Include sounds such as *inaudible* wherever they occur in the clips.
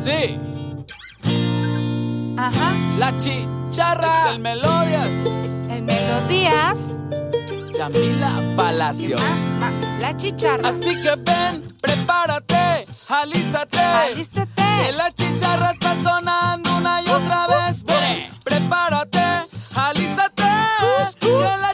Sí, Ajá. la chicharra, el Melodias, El Melodías. Yamila ¿Qué Palacios. más? Más. La chicharra. Así que ven, prepárate, alístate. Alístate. Que la chicharra está sonando una y otra vez. Ven, prepárate, alístate. Que la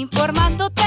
informándote.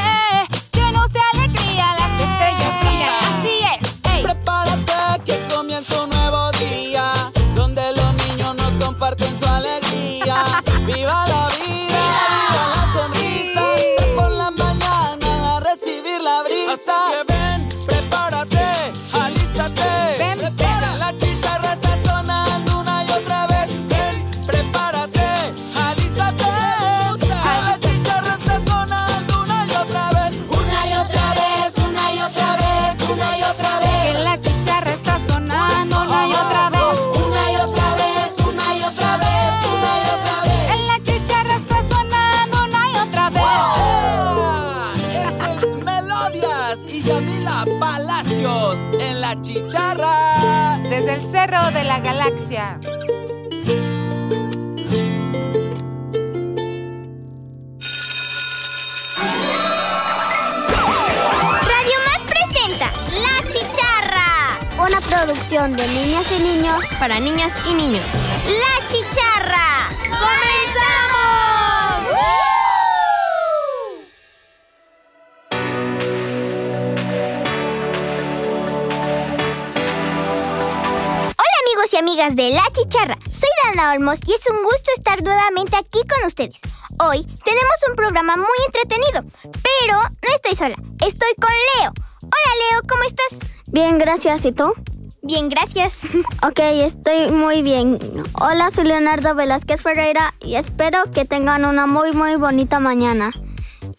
Y Yamila Palacios en la chicharra. Desde el cerro de la galaxia. Radio Más presenta La Chicharra. Una producción de niñas y niños para niñas y niños. La amigos y amigas de La Chicharra, soy Dana Olmos y es un gusto estar nuevamente aquí con ustedes. Hoy tenemos un programa muy entretenido, pero no estoy sola, estoy con Leo. Hola Leo, ¿cómo estás? Bien, gracias. ¿Y tú? Bien, gracias. *laughs* Ok, estoy muy bien. Hola, soy Leonardo Velázquez Ferreira y espero que tengan una muy, muy bonita mañana.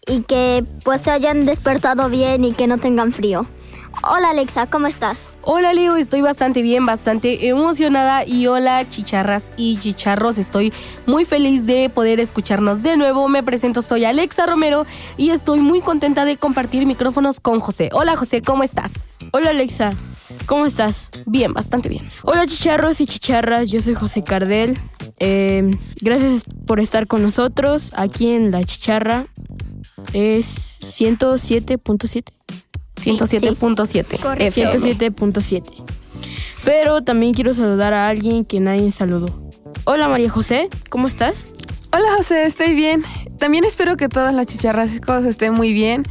Y que pues se hayan despertado bien y que no tengan frío. Hola Alexa, ¿cómo estás? Hola Leo, estoy bastante bien, bastante emocionada y hola chicharras y chicharros, estoy muy feliz de poder escucharnos de nuevo. Me presento, soy Alexa Romero y estoy muy contenta de compartir micrófonos con José. Hola José, ¿cómo estás? Hola Alexa, ¿cómo estás? Bien, bastante bien. Hola chicharros y chicharras, yo soy José Cardel. Eh, gracias por estar con nosotros aquí en La Chicharra. Es 107.7. 107.7. Correcto. FM. 107.7. Pero también quiero saludar a alguien que nadie saludó. Hola María José, ¿cómo estás? Hola José, estoy bien. También espero que todas las chicharrascos estén muy bien.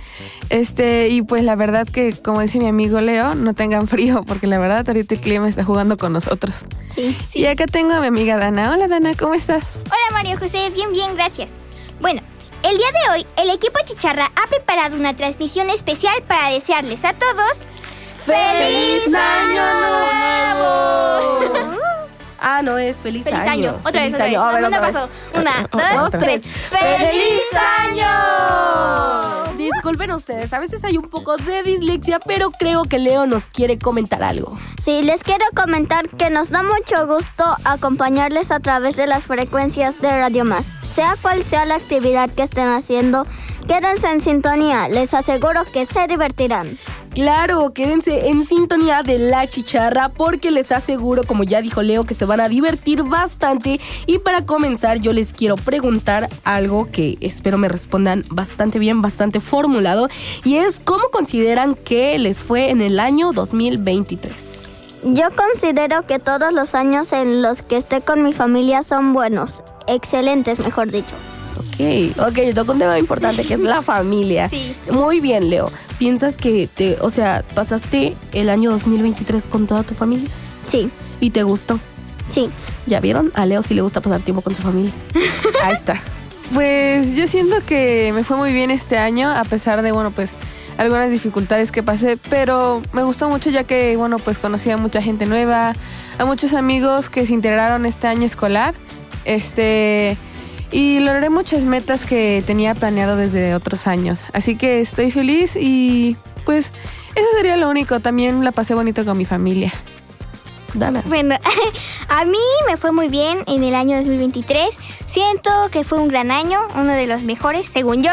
Este, y pues la verdad que, como dice mi amigo Leo, no tengan frío, porque la verdad ahorita el clima está jugando con nosotros. Sí. Y acá tengo a mi amiga Dana. Hola Dana, ¿cómo estás? Hola María José, bien, bien, gracias. Bueno, el día de hoy el equipo Chicharra ha preparado una transmisión especial para desearles a todos ¡Feliz Año Nuevo! Ah, no, es feliz, ¡Feliz año! Otra vez, otra vez. Otra vez. pasó. Una, Otra dos, tres. ¡Feliz Año! Disculpen ustedes, a veces hay un poco de dislexia, pero creo que Leo nos quiere comentar algo. Sí, les quiero comentar que nos da mucho gusto acompañarles a través de las frecuencias de Radio Más. Sea cual sea la actividad que estén haciendo, quédense en sintonía. Les aseguro que se divertirán. Claro, quédense en sintonía de la chicharra porque les aseguro, como ya dijo Leo, que se van a divertir bastante. Y para comenzar, yo les quiero preguntar algo que espero me respondan bastante bien, bastante formulado. Y es, ¿cómo consideran que les fue en el año 2023? Yo considero que todos los años en los que esté con mi familia son buenos, excelentes, mejor dicho. Ok, ok, toco un tema importante que es la familia. Sí. Muy bien, Leo. ¿Piensas que te, o sea, pasaste el año 2023 con toda tu familia? Sí, ¿Y te gustó? sí. ¿Ya vieron? A Leo sí le gusta pasar tiempo con su familia. *laughs* Ahí está. Pues yo siento que me fue muy bien este año, a pesar de, bueno, pues algunas dificultades que pasé, pero me gustó mucho ya que, bueno, pues conocí a mucha gente nueva, a muchos amigos que se integraron este año escolar, este, y logré muchas metas que tenía planeado desde otros años. Así que estoy feliz y pues eso sería lo único. También la pasé bonito con mi familia. Dana. Bueno, *laughs* a mí me fue muy bien en el año 2023. Siento que fue un gran año, uno de los mejores, según yo.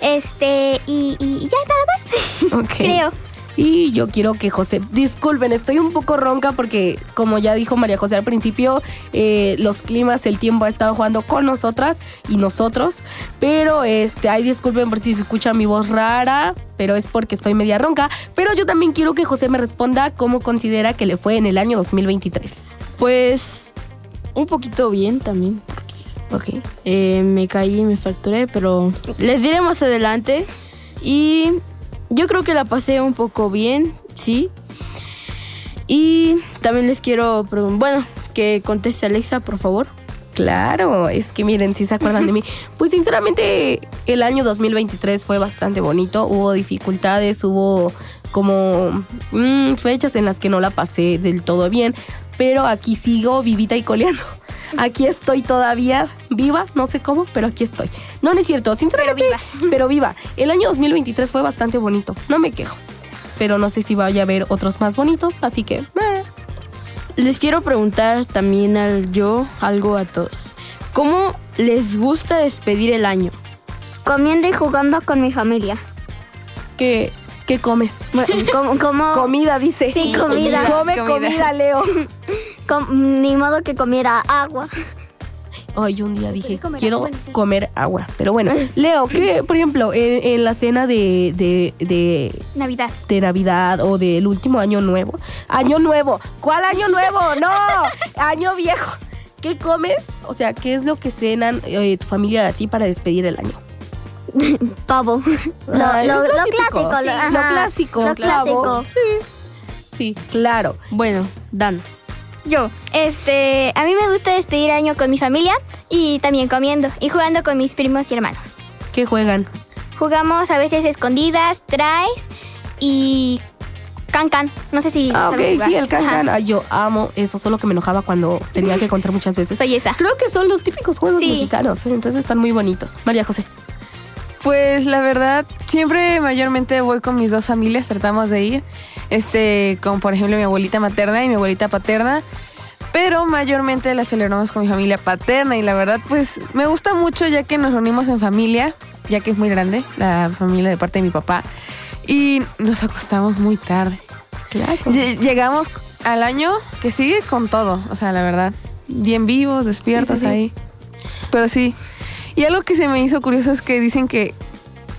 Este, y, y ya nada más. *laughs* Creo. Y yo quiero que José, disculpen, estoy un poco ronca porque como ya dijo María José al principio, eh, los climas, el tiempo ha estado jugando con nosotras y nosotros. Pero este, ay, disculpen por si se escucha mi voz rara, pero es porque estoy media ronca. Pero yo también quiero que José me responda cómo considera que le fue en el año 2023. Pues un poquito bien también. Ok. Eh, me caí y me fracturé, pero les diré más adelante. Y yo creo que la pasé un poco bien, sí. Y también les quiero preguntar, bueno, que conteste Alexa, por favor. Claro, es que miren, si se acuerdan de mí. *laughs* Pues sinceramente, el año 2023 fue bastante bonito. Hubo dificultades, hubo como mm, fechas en las que no la pasé del todo bien. Pero aquí sigo vivita y coleando. Aquí estoy todavía viva, no sé cómo, pero aquí estoy. No, no es cierto, sinceramente, pero viva. El año 2023 fue bastante bonito, no me quejo. Pero no sé si vaya a haber otros más bonitos, así que... eh. Les quiero preguntar también al yo algo a todos. ¿Cómo les gusta despedir el año? Comiendo y jugando con mi familia. ¿Qué, qué comes? Bueno, como, como- *laughs* Comida, dice. Sí, comida. Come Comida. comida, Leo. *laughs* com- ni modo que comiera agua. Hoy un día dije, comer quiero agua, comer agua. Pero bueno, Leo, ¿qué, por ejemplo, en, en la cena de, de, de, Navidad. de Navidad o del último año nuevo? Año nuevo. ¿Cuál año nuevo? No, *laughs* año viejo. ¿Qué comes? O sea, ¿qué es lo que cenan eh, tu familia así para despedir el año? *laughs* Pavo. *laughs* Lo, Ay, lo- es lo típico. clásico. Sí, lo, clásico. Lo clásico. Sí. Sí, claro. Bueno, Dan. Yo, este, a mí me gusta despedir año con mi familia y también comiendo y jugando con mis primos y hermanos. ¿Qué juegan? Jugamos a veces escondidas, traes y can-can. No sé si Ah, ok, jugar. sí, el cancan. Ay, yo amo eso, solo que me enojaba cuando tenía que contar muchas veces. *laughs* Soy esa. Creo que son los típicos juegos Sí. mexicanos, entonces están muy bonitos. María José. Pues la verdad, siempre mayormente voy con mis dos familias, tratamos de ir, este, con por ejemplo mi abuelita materna y mi abuelita paterna, pero mayormente la celebramos con mi familia paterna y la verdad pues me gusta mucho ya que nos reunimos en familia, ya que es muy grande la familia de parte de mi papá y nos acostamos muy tarde. Claro. Lle- Llegamos al año que sigue con todo, o sea, la verdad, bien vivos, despiertos Sí, sí, sí. ahí. Pero sí. Y algo que se me hizo curioso es que dicen que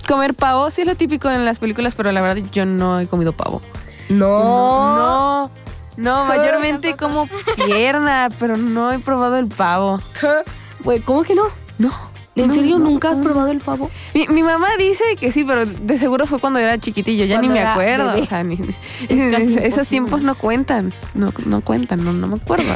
comer pavo sí es lo típico en las películas, pero la verdad yo no he comido pavo. No. No, no, *laughs* mayormente como pierna, pero no he probado el pavo. *laughs* Güey, ¿cómo que no? No. ¿En no, serio no, nunca has no. probado el pavo? Mi, mi mamá dice que sí, pero de seguro fue cuando era chiquitillo, ya Cuando ni me acuerdo. O sea, ni- *laughs* esos tiempos no cuentan, no, no cuentan, no, no me acuerdo.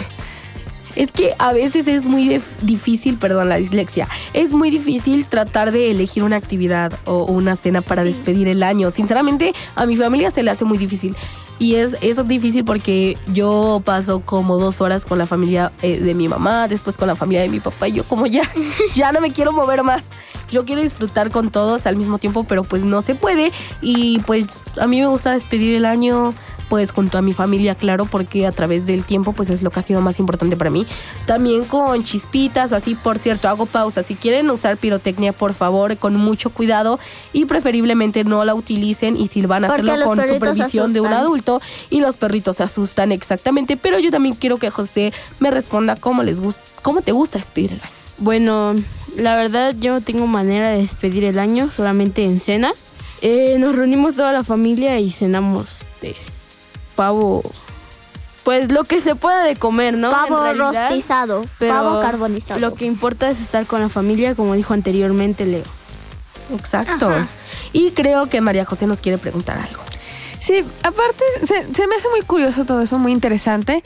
Es que a veces es muy dif- difícil, perdón, la dislexia. Es muy difícil tratar de elegir una actividad o una cena para despedir el año. Sinceramente, a mi familia se le hace muy difícil. Y es, es difícil porque yo paso como dos horas con la familia eh, de mi mamá, después con la familia de mi papá y yo como ya, *laughs* ya no me quiero mover más. Yo quiero disfrutar con todos al mismo tiempo, pero pues no se puede. Y pues a mí me gusta despedir el año pues junto a mi familia, claro, porque a través del tiempo pues es lo que ha sido más importante para mí. También con chispitas o así, por cierto, hago pausa. Si quieren usar pirotecnia, por favor, con mucho cuidado y preferiblemente no la utilicen y si van a Porque hacerlo con supervisión de un adulto y los perritos se asustan exactamente, pero yo también quiero que José me responda cómo les gusta, cómo te gusta despedir el año. Bueno, la verdad yo no tengo manera de despedir el año, solamente en cena. Eh, nos reunimos toda la familia y cenamos este, pavo. Pues lo que se pueda de comer, ¿no? Pavo En realidad, rostizado. pero Pavo carbonizado. Lo que importa es estar con la familia, como dijo anteriormente Leo. Exacto. Y creo que María José nos quiere preguntar algo. Sí, aparte se, se me hace muy curioso todo eso, muy interesante.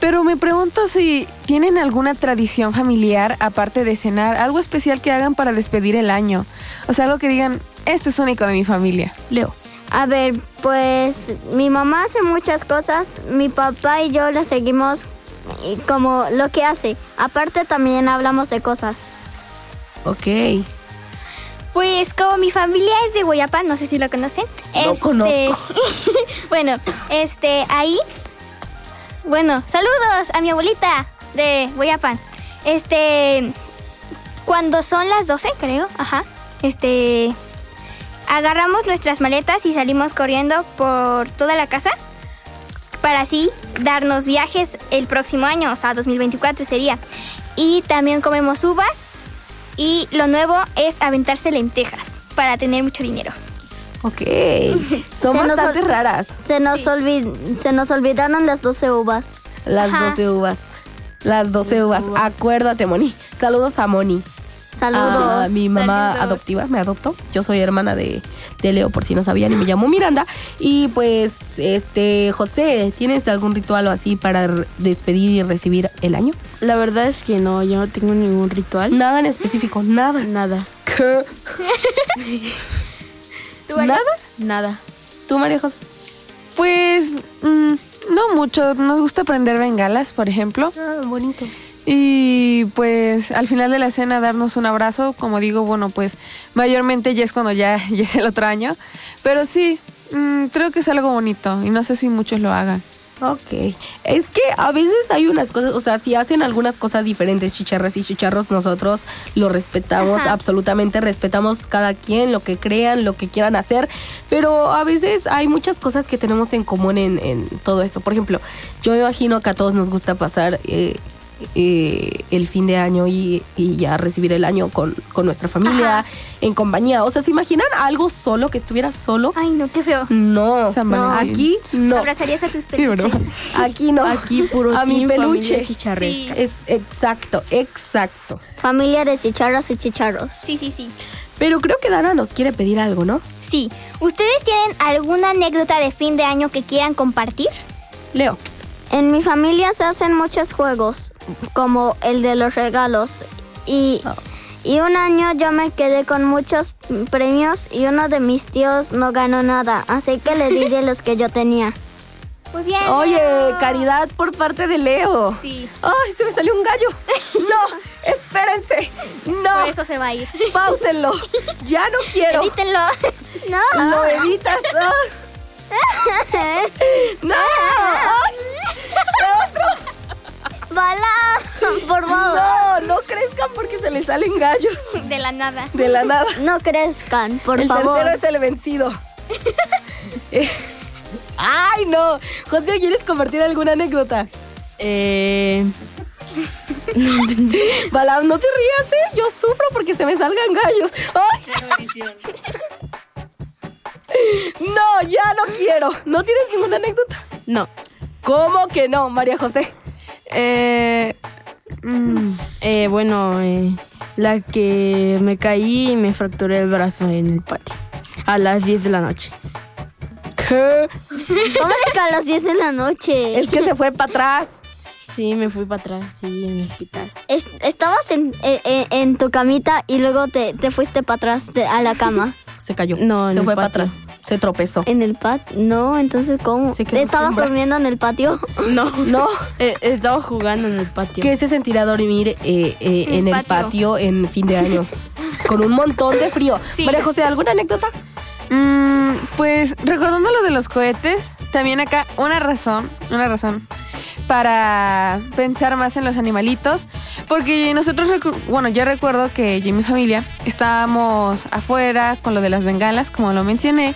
Pero me pregunto si tienen alguna tradición familiar, aparte de cenar, algo especial que hagan para despedir el año. O sea, algo que digan, esto es único de mi familia. Leo. A ver, pues mi mamá hace muchas cosas, mi papá y yo le seguimos como lo que hace. Aparte también hablamos de cosas. Ok. Pues como mi familia es de Guayapa, no sé si lo conocen. No conozco. *laughs* bueno, este, ahí. Bueno, saludos a mi abuelita de Guayapan. Este, cuando son las 12, creo, ajá. Este, agarramos nuestras maletas y salimos corriendo por toda la casa para así darnos viajes el próximo año, o sea, 2024 sería. Y también comemos uvas y lo nuevo es aventarse lentejas para tener mucho dinero. Ok. *laughs* Son Se bastante raras Se nos, olvid- se nos olvidaron las 12 uvas. las Ajá. 12 uvas. Las 12 uvas. Acuérdate, Moni. Saludos a Moni. Saludos. A mi mamá Saludos. adoptiva me adoptó. Yo soy hermana de, de Leo, por si no sabían, y me llamo Miranda. Y pues, este, José, ¿tienes algún ritual o así para despedir y recibir el año? La verdad es que no, yo no tengo ningún ritual. Nada en específico, nada. Nada, ¿Qué? *laughs* ¿Tú? ¿Nada? nada. ¿Tú, María José? Pues mm, no mucho. Nos gusta prender bengalas, por ejemplo. Ah, bonito. Y pues al final de la cena darnos un abrazo. Como digo, bueno, pues mayormente ya es cuando ya, *laughs* ya es el otro año. Pero sí, mm, creo que es algo bonito y no sé si muchos lo hagan. Ok. Es que a veces hay unas cosas, o sea, si hacen algunas cosas diferentes, chicharras y chicharros, nosotros lo respetamos, Ajá. absolutamente respetamos cada quien, lo que crean, lo que quieran hacer, pero a veces hay muchas cosas que tenemos en común en, en todo eso. Por ejemplo, yo me imagino que a todos nos gusta pasar eh, eh, el fin de año y, y ya recibir el año con, con nuestra familia, en compañía. O sea, ¿se imaginan algo solo, que estuviera solo? Ay, no, qué feo. No, aquí no. ¿Abrazarías a tus *laughs* Sí, peluches? Aquí no. Aquí puro *laughs* a mi peluche. chicharresca. Es exacto, exacto. Familia de chicharras y chicharros. Sí, sí, sí. Pero creo que Dana nos quiere pedir algo, ¿no? Sí. ¿Ustedes tienen alguna anécdota de fin de año que quieran compartir? Leo. En mi familia se hacen muchos juegos, como el de los regalos. Y, Oh. y un año yo me quedé con muchos premios y uno de mis tíos no ganó nada, así que le di de los que yo tenía. Muy bien. Oye, Leo. caridad por parte de Leo. Sí. Ay, se me salió un gallo. No, *laughs* espérense. No, Por eso se va a ir. páusenlo. Ya no quiero. Edítenlo. No, Lo editas. Ah. No. Ay, Bala, por favor, No, no crezcan porque se les salen gallos De la nada. de la nada. no crezcan, por el favor. tercero es el vencido. Ay, no. José, ¿quieres compartir alguna anécdota? Eh, *laughs* Balam, no te rías, ¿eh? Yo sufro porque se me salgan gallos. ¡Ay! No, ya no quiero. ¿No tienes ninguna anécdota? no. ¿Cómo que no, María José? Eh, mm, Eh, bueno, eh, la que me caí y me fracturé el brazo en el patio. A las 10 de la noche. ¿Qué? ¿Cómo es que a las 10 de la noche? Es que se fue para atrás. Sí, me fui para atrás, sí, en el hospital. Es- estabas en, en- en- en tu camita y luego te, te fuiste para atrás de- a la cama. Se cayó. No, en se el fue para atrás. Se tropezó. ¿En el patio? No, entonces ¿cómo? Se quedó ¿Estabas durmiendo en el patio? *laughs* No, No. *laughs* eh, estaba jugando en el patio. ¿Qué se sentirá dormir eh, eh, en el patio. en fin de año? *laughs* Con un montón de frío. Sí. María José, ¿alguna anécdota? mm, pues recordando lo de los cohetes, también acá una razón, una razón para pensar más en los animalitos, porque nosotros, bueno, yo recuerdo que yo y mi familia estábamos afuera con lo de las bengalas, como lo mencioné,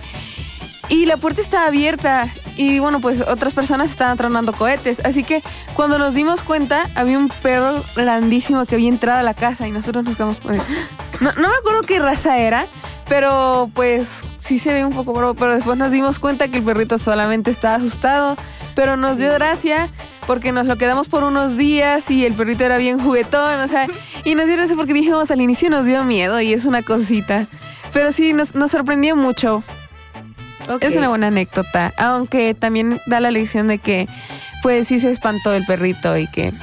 y la puerta estaba abierta y bueno, pues otras personas estaban tronando cohetes, así que cuando nos dimos cuenta había un perro grandísimo que había entrado a la casa y nosotros nos quedamos pues, *gasps* no, no me acuerdo qué raza era, pero pues sí se ve un poco bravo, pero después nos dimos cuenta que el perrito solamente estaba asustado, pero nos dio gracia porque nos lo quedamos por unos días y el perrito era bien juguetón, o sea, y nos dio gracia porque dijimos al inicio nos dio miedo y es una cosita, pero sí nos, nos sorprendió mucho. Es una buena anécdota, aunque también da la lección de que pues sí se espantó el perrito y que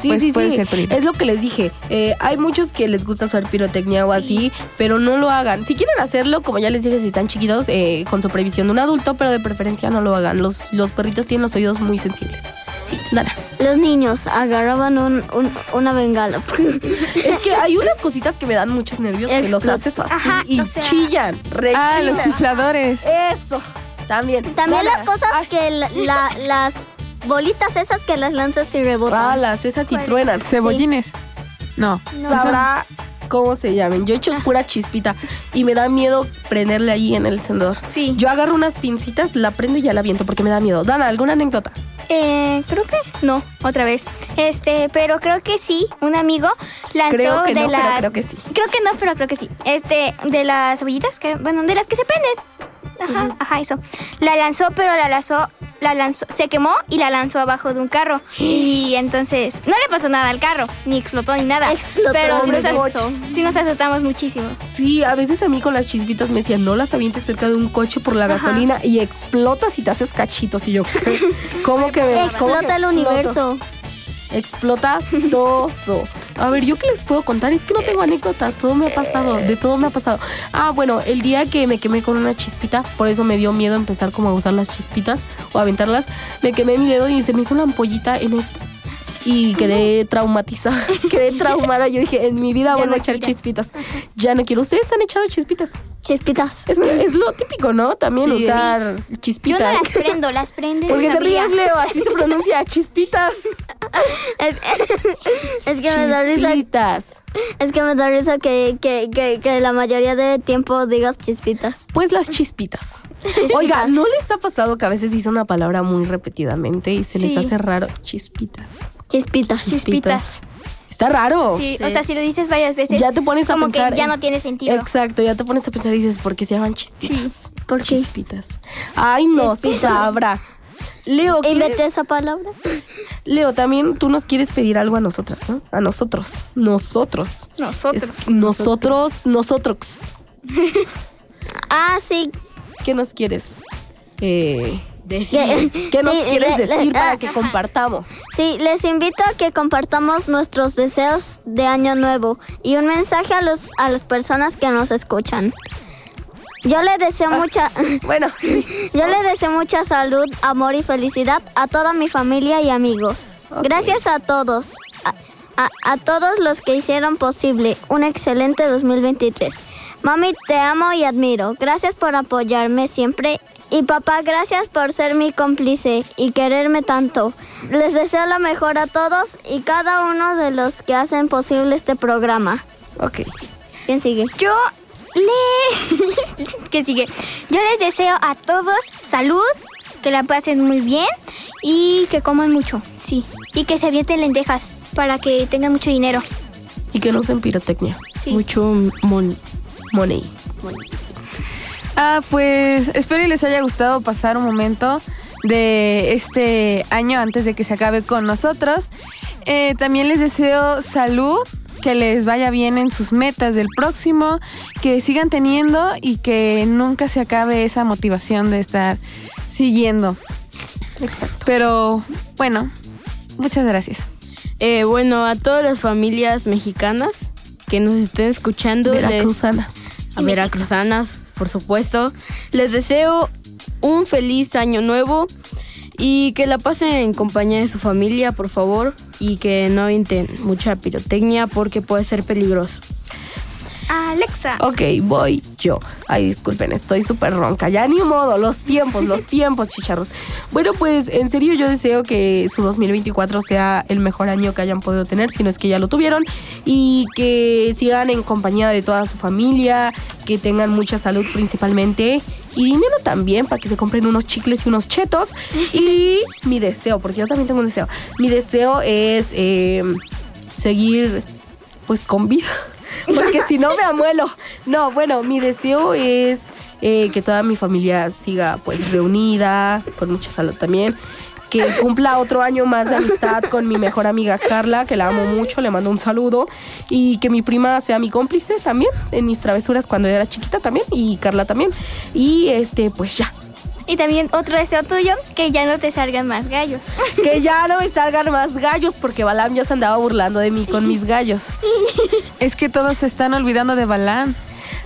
Sí, pues, sí, puede sí. ser peligroso. Es lo que les dije. Eh, hay muchos que les gusta hacer pirotecnia o así, pero no lo hagan. Si quieren hacerlo, como ya les dije, si están chiquitos, eh, con supervisión de un adulto, pero de preferencia no lo hagan. Los, los perritos tienen los oídos muy sensibles. Sí. Dana. Los niños agarraban un, un- una bengala. *laughs* Es que hay unas cositas que me dan muchos nervios que los haces así Ajá, y o sea- chillan. Ah, los rechillan. chifladores. Eso. También. También Dana. las cosas que la- la- las bolitas esas que las lanzas y rebotan. Balas, esas sí truenan. Cebollines. No. Sabrá cómo se llamen. Yo he hecho pura chispita y me da miedo prenderle ahí en el encendedor. Sí. Yo agarro unas pincitas, la prendo y ya la viento porque me da miedo. Dana, ¿alguna anécdota? Eh, creo que no, otra vez. Este, pero creo que sí, un amigo lanzó Creo que de no, pero las. creo que sí. Creo que no, pero creo que sí. Este, de las cebollitas, que, bueno, de las que se prenden. Ajá, ajá, eso. La lanzó, pero la lanzó, la lanzó, se quemó y la lanzó abajo de un carro. Y *gasps* entonces, no le pasó nada al carro, ni explotó ni nada. Explotó pero sí nos, sí nos asustamos muchísimo. Sí, a veces a mí con las chispitas me decían, no las avientes cerca de un coche por la gasolina y explotas y te haces cachitos. Y yo, ¿cómo que me cómo que Explota el exploto? universo. Explota todo. A ver, ¿yo qué les puedo contar? Es que no tengo anécdotas, todo me ha pasado, de todo me ha pasado. Ah, bueno, el día que me quemé con una chispita, por eso me dio miedo empezar como a usar las chispitas o aventarlas, me quemé mi dedo y se me hizo una ampollita en este. Y quedé traumatizada, *laughs* quedé traumada. Yo dije, en mi vida vuelvo a echar chispitas. Ya no quiero. ¿Ustedes han echado chispitas? Chispitas. Es, es lo típico, ¿no? También Sí. usar Yo chispitas. no las prendo, las *laughs* prende. ¿Por qué mi te ríes, Leo? Así se pronuncia, chispitas. Es, es que me da risa. Chispitas. Es que me da risa que, que, que, que la mayoría de tiempo digas chispitas. Pues las chispitas. Oiga, ¿no les ha pasado que a veces dice una palabra muy repetidamente y se les Sí. hace raro? Chispitas. Chispitas. Chispitas. Está raro. Sí, o sea, si lo dices varias veces, Ya te pones a como pensar. que ya en- no tiene sentido. Exacto, ya te pones a pensar y dices, ¿por qué se llaman chispitas? ¿Por qué? Chispitas. Ay, no, sabrá. Leo, ¿quieres- Inventé esa palabra. Leo, también tú nos quieres pedir algo a nosotras, ¿no? A nosotros. Nosotros. Nosotros. Es- nosotros, nosotros. *laughs* Ah, sí. ¿Qué nos quieres? Eh, Que- ¿Qué nos sí, quieres le- le- decir para ah, *laughs* que compartamos? Sí, les invito a que compartamos nuestros deseos de año nuevo y un mensaje a los a las personas que nos escuchan. Yo les deseo mucha *laughs* Bueno, *laughs* yo les deseo mucha salud, amor y felicidad a toda mi familia y amigos. Gracias a todos. A, a- a todos los que hicieron posible un excelente 2023. Mami, te amo y admiro. Gracias por apoyarme siempre. Y papá, gracias por ser mi cómplice y quererme tanto. Les deseo lo mejor a todos y cada uno de los que hacen posible este programa. ok. ¿Quién sigue? Yo le... *laughs* ¿Qué sigue? Yo les deseo a todos salud, que la pasen muy bien y que coman mucho, sí. Y que se avienten lentejas para que tengan mucho dinero. Y que no usen pirotecnia. Sí. Mucho mon- Money. Ah, pues espero y les haya gustado pasar un momento de este año antes de que se acabe con nosotros. Eh, también les deseo salud, que les vaya bien en sus metas del próximo, que sigan teniendo y que nunca se acabe esa motivación de estar siguiendo. Pero bueno, muchas gracias. Eh, bueno, a todas las familias mexicanas que nos estén escuchando, les- Veracruzanas. Veracruzanas, por supuesto, les deseo un feliz año nuevo y que la pasen en compañía de su familia, por favor, y que no avienten mucha pirotecnia porque puede ser peligroso. Alexa. Ok, voy yo. Ay, disculpen, estoy súper ronca. Ya ni modo, los tiempos, los *laughs* tiempos, chicharros. Bueno, pues en serio yo deseo que su 2024 sea el mejor año que hayan podido tener, si no es que ya lo tuvieron, y que sigan en compañía de toda su familia, que tengan mucha salud principalmente, y dinero también para que se compren unos chicles y unos chetos. *laughs* Y mi deseo, porque yo también tengo un deseo, mi deseo es eh, seguir pues con vida. Porque si no me amuelo. No, bueno, mi deseo es eh, que toda mi familia siga pues reunida, con mucha salud también. Que cumpla otro año más de amistad con mi mejor amiga Carla, que la amo mucho, le mando un saludo. Y que mi prima sea mi cómplice también en mis travesuras cuando era chiquita también. Y Carla también. Y este, pues ya. Y también otro deseo tuyo, que ya no te salgan más gallos. *laughs* Que ya no me salgan más gallos, porque Balam ya se andaba burlando de mí con mis gallos. Es que todos se están olvidando de Balán.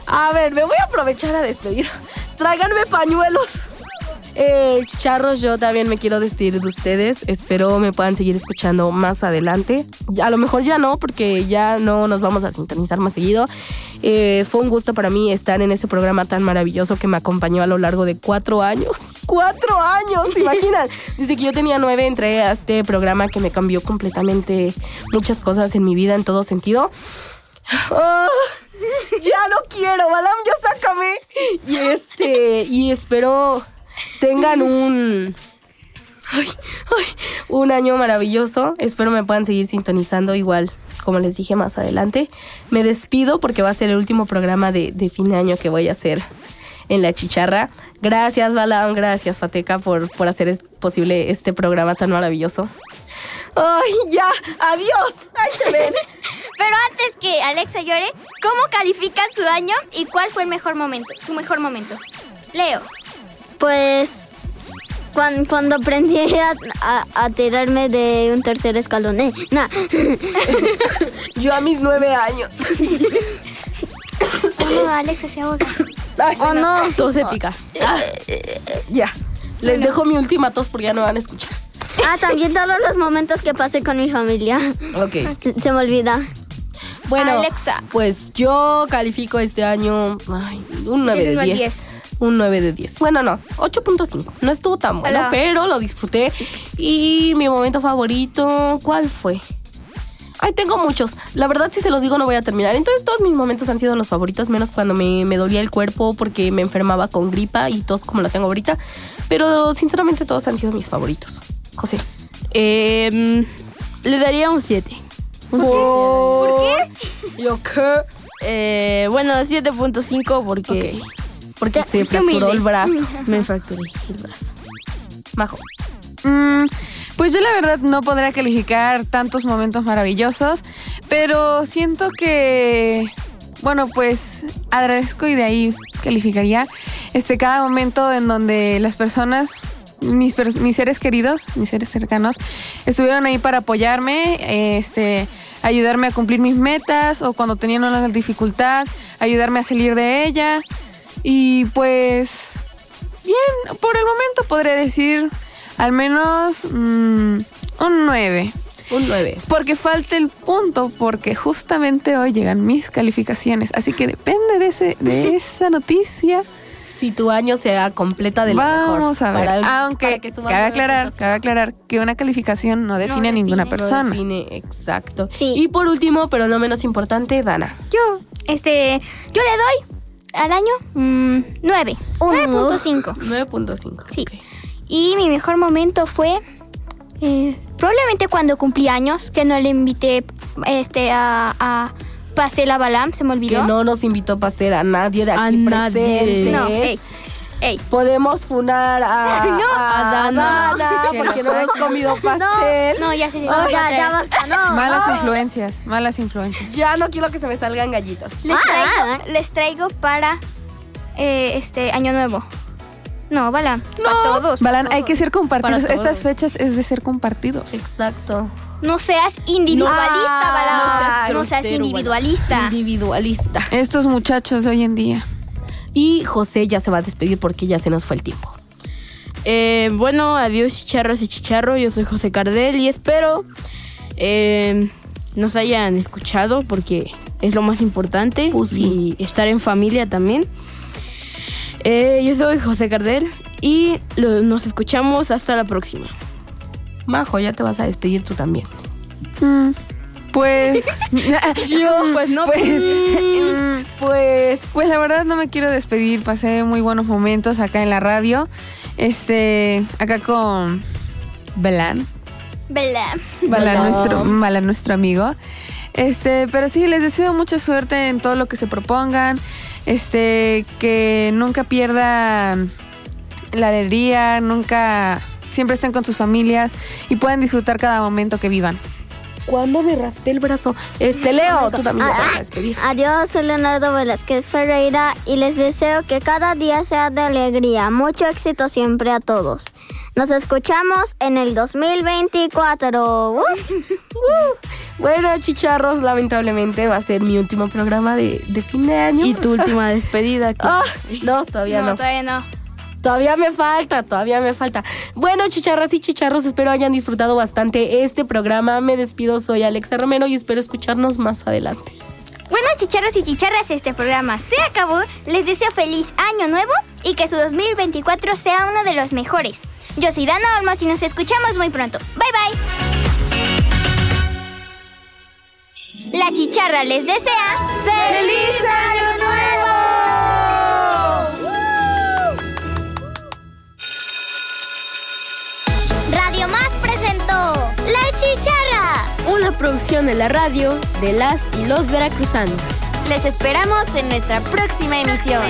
A ver, me voy a aprovechar a despedir. Tráiganme pañuelos. Eh, charros, yo también me quiero despedir de ustedes. Espero me puedan seguir escuchando más adelante. A lo mejor ya no, porque ya no nos vamos a sintonizar más seguido. Eh, fue un gusto para mí estar en ese programa tan maravilloso que me acompañó a lo largo de cuatro años. *laughs* ¡Cuatro años! ¿Se imaginan? *laughs* Desde que yo tenía nueve entré a este programa que me cambió completamente muchas cosas en mi vida en todo sentido. Ah, ya no quiero, Balam, ya sácame. Y este, y espero tengan un ay, ay, un año maravilloso. Espero me puedan seguir sintonizando igual, como les dije más adelante. Me despido porque va a ser el último programa de, de fin de año que voy a hacer en la chicharra. Gracias, Balam, gracias, Fateca, por, por hacer es- posible este programa tan maravilloso. Ay, ya, adiós. Ahí se ven. *laughs* Pero antes que Alexa llore, ¿cómo califican su año y cuál fue el mejor momento? Su mejor momento. Leo. Pues cuan- cuando aprendí a, a- a tirarme de un tercer escalón. Eh, nah. *laughs* Yo a mis nueve años. *laughs* Oh, Alexa se ahoga. Ay, Oh no. Todo se pica. Ya. Les dejo mi última tos porque ya no van a escuchar. Ah, también todos los momentos que pasé con mi familia. Ok. Se, se me olvida. Bueno, Alexa. pues yo califico este año ay, un 9 Del uno de al 10. Un 9 de 10. Bueno, no, 8.5. No estuvo tan bueno, Hola. pero lo disfruté. Y mi momento favorito, ¿cuál fue? Ay, tengo muchos. La verdad, si se los digo, no voy a terminar. Entonces, todos mis momentos han sido los favoritos, menos cuando me, me dolía el cuerpo porque me enfermaba con gripa y tos como la tengo ahorita. Pero, sinceramente, todos han sido mis favoritos. José. Eh, le daría un 7. Un ¿Por qué? ¿Yo qué? Eh, bueno, 7.5 porque Porque se fracturó el brazo. *laughs* me fracturé el brazo. Majo. Mm, pues yo la verdad no podría calificar tantos momentos maravillosos, pero siento que, bueno, pues agradezco y de ahí calificaría este cada momento en donde las personas, mis, mis seres queridos, mis seres cercanos, estuvieron ahí para apoyarme, este, ayudarme a cumplir mis metas o cuando tenían una dificultad, ayudarme a salir de ella y pues Bien, por el momento podría decir al menos mm, un 9. Un 9. Porque falta el punto, porque justamente hoy llegan mis calificaciones. Así que depende de, ese, de esa noticia. Si tu año sea completa de lo mejor. Vamos a ver. Para- Aunque que cabe aclarar, cabe aclarar que una calificación no define a ninguna define. No persona. define, exacto. Sí. Y por último, pero no menos importante, Dana. Yo, este, yo le doy al año mm, 9. Un 9.5. 9.5. *laughs* Sí. Y mi mejor momento fue eh, probablemente cuando cumplí años, que no le invité este, a, a pastel a Balam, se me Que olvidó. no nos invitó a pasar a nadie de A nadie. No, ey, ey. Podemos funar a, *laughs* a Dana. Dana *laughs* Que porque no hemos comido *laughs* pastel. No, ya se le Oh, ya, ya basta, no. Malas Oh. influencias, malas influencias. Ya no quiero que se me salgan gallitas. Les Ah, traigo, les traigo para eh, este año nuevo. No, Balam, para todos. Balan, para hay que ser compartidos. Estas fechas es de ser compartidos. Exacto. No seas individualista, No. Balam. No seas individualista. Individualista. Estos muchachos de hoy en día. Y José ya se va a despedir porque ya se nos fue el tiempo. Eh, bueno, adiós chicharros y chicharro. Yo soy José Cardel y espero eh, nos hayan escuchado porque es lo más importante Pues sí. y estar en familia también. Eh, yo soy José Cardel y lo- nos escuchamos hasta la próxima. Majo, ya te vas a despedir tú también. Mm, Pues. *laughs* Yo, pues no. Pues, mm, Pues pues la verdad no me quiero despedir. Pasé muy buenos momentos acá en la radio. Este. Acá con. Belán. Bala Belán. nuestro, Bala nuestro amigo. Este, pero sí, les deseo mucha suerte en todo lo que se propongan. Este, que nunca pierdan la alegría, nunca siempre estén con sus familias y puedan disfrutar cada momento que vivan. Cuando me raspé el brazo. Este Leo, tú también te vas a despedir. Adiós, soy Leonardo Velázquez Ferreira y les deseo que cada día sea de alegría. Mucho éxito siempre a todos. Nos escuchamos en el 2024. *laughs* ¡Uh! Bueno, chicharros, lamentablemente va a ser mi último programa de, de fin de año. Y tu última *laughs* despedida. Ah, no, todavía No, no. todavía no. Todavía me falta, todavía me falta. Bueno, chicharras y chicharros, espero hayan disfrutado bastante este programa. Me despido, soy Alexa Romero y espero escucharnos más adelante. Bueno, chicharros y chicharras, este programa se acabó. Les deseo feliz año nuevo y que su 2024 sea uno de los mejores. Yo soy Dana Olmos y nos escuchamos muy pronto. Bye bye. La chicharra les desea ¡Feliz Año producción de la radio de las y los veracruzanos. Les esperamos en nuestra próxima emisión.